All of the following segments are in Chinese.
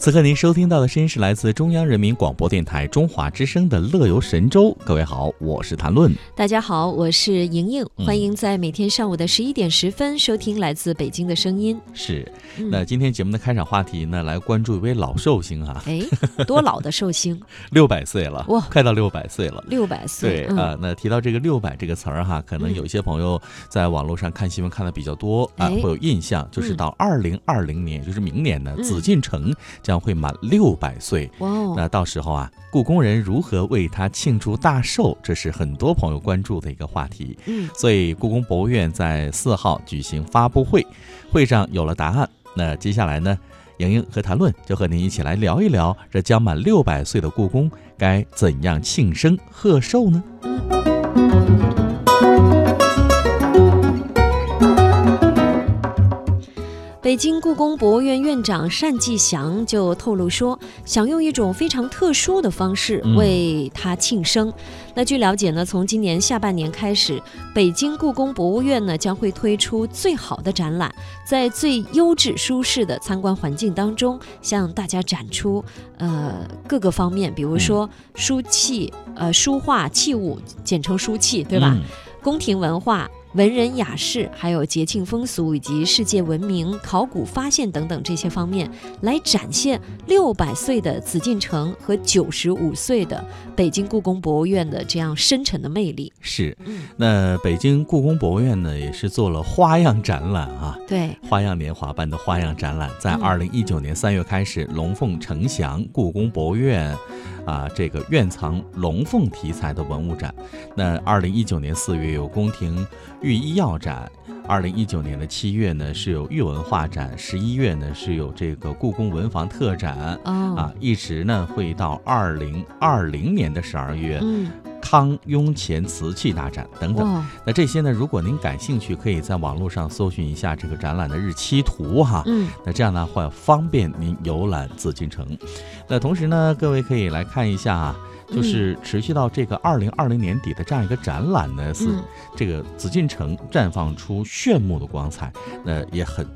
此刻您收听到的声音是来自中央人民广播电台中华之声的《乐游神州》。各位好，我是谭论。大家好，我是莹莹，欢迎在每天上午的十一点十分收听来自北京的声音。是，那今天节目的开场话题呢，来关注一位老寿星啊。哎，多老的寿星？六百岁了哇，快到六百岁了。六百岁。对啊，那提到这个“六百”这个词儿哈，可能有一些朋友在网络上看新闻看的比较多啊，会有印象，就是到二零二零年，就是明年呢，紫禁城将会满六。六百岁，那到时候啊，故宫人如何为他庆祝大寿，这是很多朋友关注的一个话题。嗯，所以故宫博物院在四号举行发布会，会上有了答案。那接下来呢，莹莹和谭论就和您一起来聊一聊，这将满六百岁的故宫该怎样庆生贺寿呢？北京故宫博物院院长单霁翔就透露说，想用一种非常特殊的方式为他庆生。那据了解呢，从今年下半年开始，北京故宫博物院呢将会推出最好的展览，在最优质舒适的参观环境当中，向大家展出呃各个方面，比如说书器、呃书画器物，简称书器，对吧？宫廷文化。文人雅士，还有节庆风俗以及世界文明、考古发现等等这些方面，来展现六百岁的紫禁城和九十五岁的北京故宫博物院的这样深沉的魅力。是，那北京故宫博物院呢，也是做了花样展览啊。对，花样年华般的花样展览，在二零一九年三月开始，龙凤呈祥故宫博物院。啊，这个院藏龙凤题材的文物展，那二零一九年四月有宫廷御医药展，二零一九年的七月呢是有御文化展，十一月呢是有这个故宫文房特展，啊，一直呢会到二零二零年的十二月。康雍乾瓷器大展等等，那这些呢？如果您感兴趣，可以在网络上搜寻一下这个展览的日期图哈。嗯，那这样呢会方便您游览紫禁城。那同时呢，各位可以来看一下啊，就是持续到这个二零二零年底的这样一个展览呢，是这个紫禁城绽放出炫目的光彩，那也很。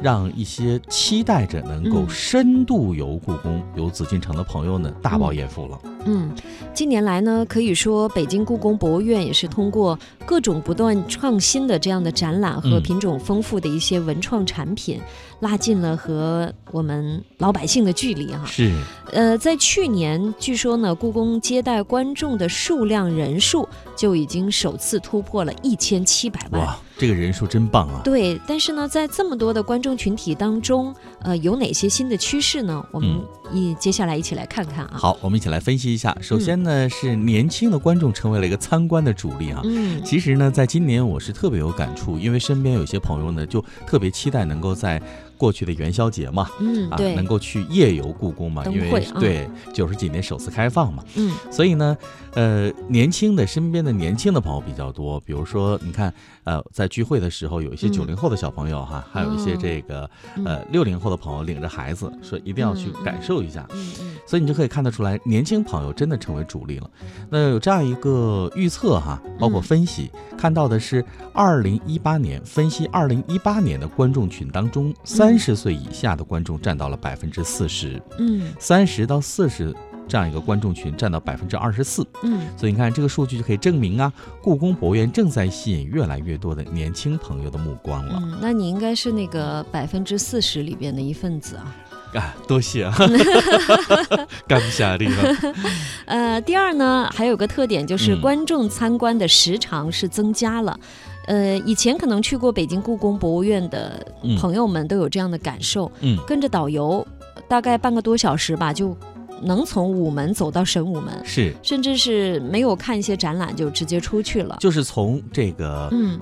让一些期待着能够深度游故宫、游紫禁城的朋友呢大饱眼福了。嗯，近年来呢，可以说北京故宫博物院也是通过各种不断创新的这样的展览和品种丰富的一些文创产品，拉近了和我们老百姓的距离哈。是。呃，在去年，据说呢，故宫接待观众的数量人数就已经首次突破了一千七百万。哇这个人数真棒啊！对，但是呢，在这么多的观众群体当中，呃，有哪些新的趋势呢？我们一接下来一起来看看啊。好，我们一起来分析一下。首先呢，是年轻的观众成为了一个参观的主力啊。嗯。其实呢，在今年我是特别有感触，因为身边有些朋友呢，就特别期待能够在。过去的元宵节嘛，嗯，啊，能够去夜游故宫嘛，因为对九十几年首次开放嘛，嗯，所以呢，呃，年轻的身边的年轻的朋友比较多，比如说你看，呃，在聚会的时候有一些九零后的小朋友哈，还有一些这个呃六零后的朋友领着孩子说一定要去感受一下，嗯嗯，所以你就可以看得出来，年轻朋友真的成为主力了。那有这样一个预测哈，包括分析看到的是二零一八年分析二零一八年的观众群当中三。三十岁以下的观众占到了百分之四十，嗯，三十到四十这样一个观众群占到百分之二十四，嗯，所以你看这个数据就可以证明啊，故宫博物院正在吸引越来越多的年轻朋友的目光了。嗯，那你应该是那个百分之四十里边的一份子啊。啊，多谢啊，感谢你。呃，第二呢，还有个特点就是观众参观的时长是增加了。呃，以前可能去过北京故宫博物院的朋友们都有这样的感受，嗯，跟着导游大概半个多小时吧，就能从午门走到神武门，是，甚至是没有看一些展览就直接出去了，就是从这个，嗯。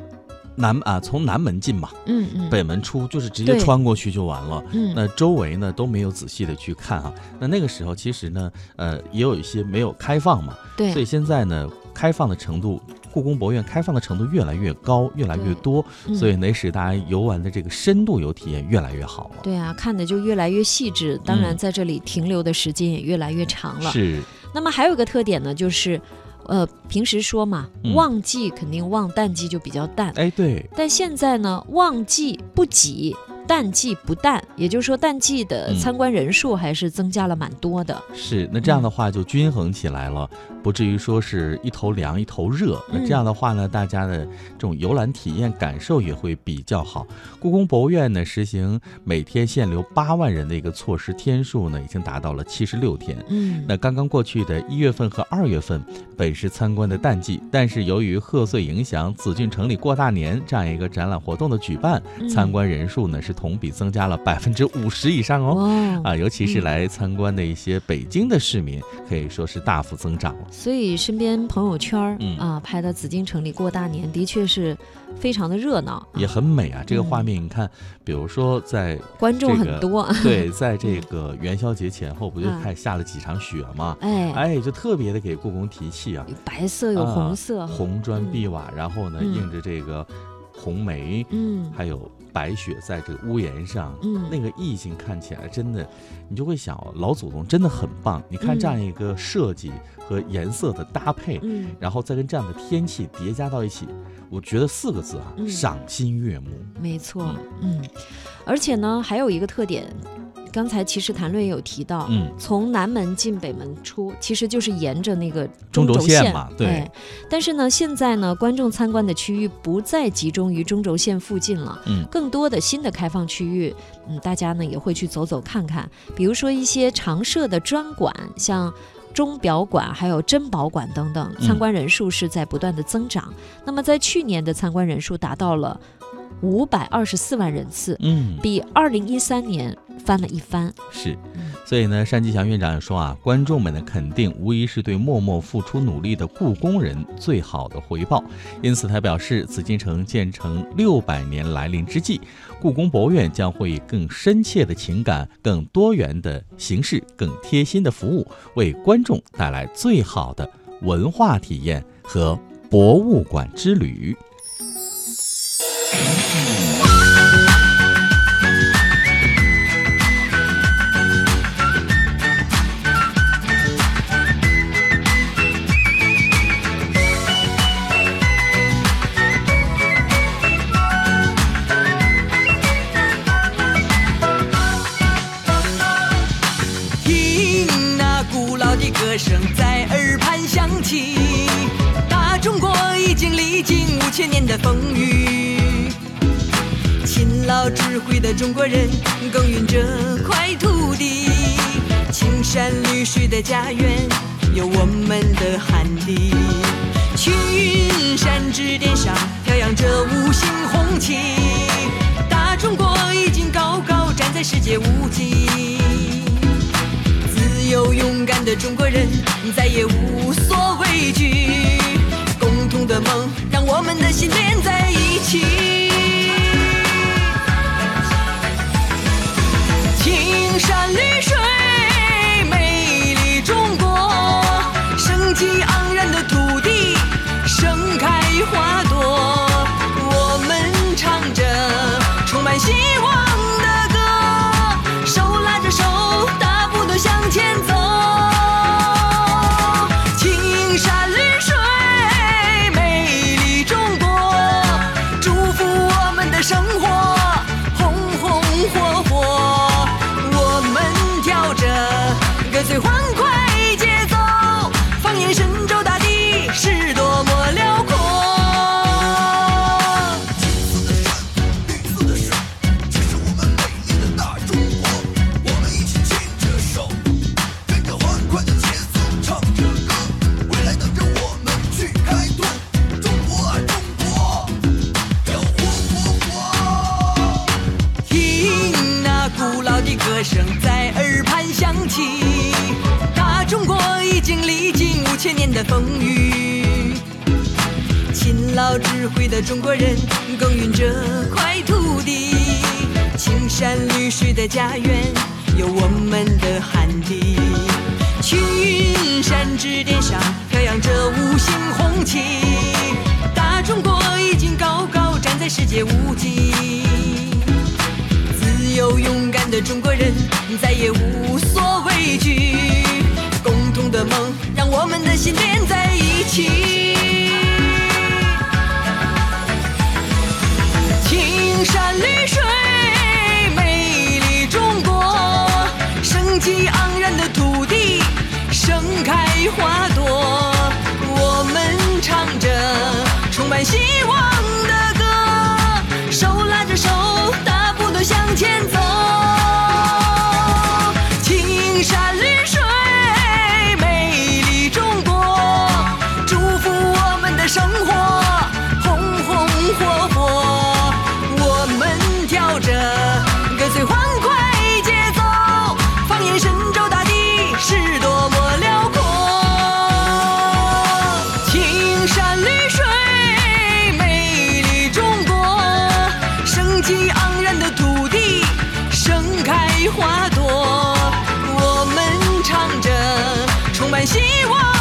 南啊，从南门进嘛，嗯嗯，北门出就是直接穿过去就完了。嗯，那周围呢都没有仔细的去看啊。那那个时候其实呢，呃，也有一些没有开放嘛。对。所以现在呢，开放的程度，故宫博物院开放的程度越来越高，越来越多，所以能使大家游玩的这个深度游体验越来越好了。对啊，看的就越来越细致，当然在这里停留的时间也越来越长了。是。那么还有一个特点呢，就是。呃，平时说嘛，旺季肯定旺，淡季就比较淡。哎，对。但现在呢，旺季不挤，淡季不淡，也就是说淡季的参观人数还是增加了蛮多的。是，那这样的话就均衡起来了，不至于说是一头凉一头热。那这样的话呢，大家的这种游览体验感受也会比较好。故宫博物院呢，实行每天限流八万人的一个措施天数呢，已经达到了七十六天。嗯，那刚刚过去的一月份和二月份本是参观的淡季，但是由于贺岁影响，紫禁城里过大年这样一个展览活动的举办，参观人数呢是同比增加了百分之五十以上哦。啊，尤其是来参观的一些北京的市民，可以说是大幅增长了。所以身边朋友圈啊拍的紫禁城里过大年，的确是非常的热闹，也很美啊。这个画面你看，比如说在观众很多，对，在这个元宵节前后，不就开始下了几场雪嘛？哎。哎，就特别的给故宫提气啊，有白色有红色，红砖碧瓦，然后呢映着这个红梅，嗯，还有白雪在这个屋檐上，嗯，那个意境看起来真的，你就会想老祖宗真的很棒。你看这样一个设计和颜色的搭配，嗯，然后再跟这样的天气叠加到一起，我觉得四个字啊，赏心悦目。没错，嗯，而且呢，还有一个特点。刚才其实谭论也有提到，嗯，从南门进北门出，其实就是沿着那个中轴线嘛，对。但是呢，现在呢，观众参观的区域不再集中于中轴线附近了，嗯，更多的新的开放区域，嗯，大家呢也会去走走看看，比如说一些常设的专馆，像钟表馆、还有珍宝馆等等，参观人数是在不断的增长。那么在去年的参观人数达到了。五百二十四万人次，嗯，比二零一三年翻了一番。是，所以呢，单霁翔院长也说啊，观众们的肯定无疑是对默默付出努力的故宫人最好的回报。因此，他表示，紫禁城建成六百年来临之际，故宫博物院将会以更深切的情感、更多元的形式、更贴心的服务，为观众带来最好的文化体验和博物馆之旅。响起，大中国已经历经五千年的风雨。勤劳智慧的中国人耕耘这块土地，青山绿水的家园有我们的汗滴。青云山之巅上飘扬着五星红旗，大中国已经高高站在世界屋脊。中国人再也无所勤劳智慧的中国人耕耘这块土地，青山绿水的家园有我们的汗滴。青云山之巅上飘扬着五星红旗，大中国已经高高站在世界屋脊。自由勇敢的中花朵我们唱着充满希望。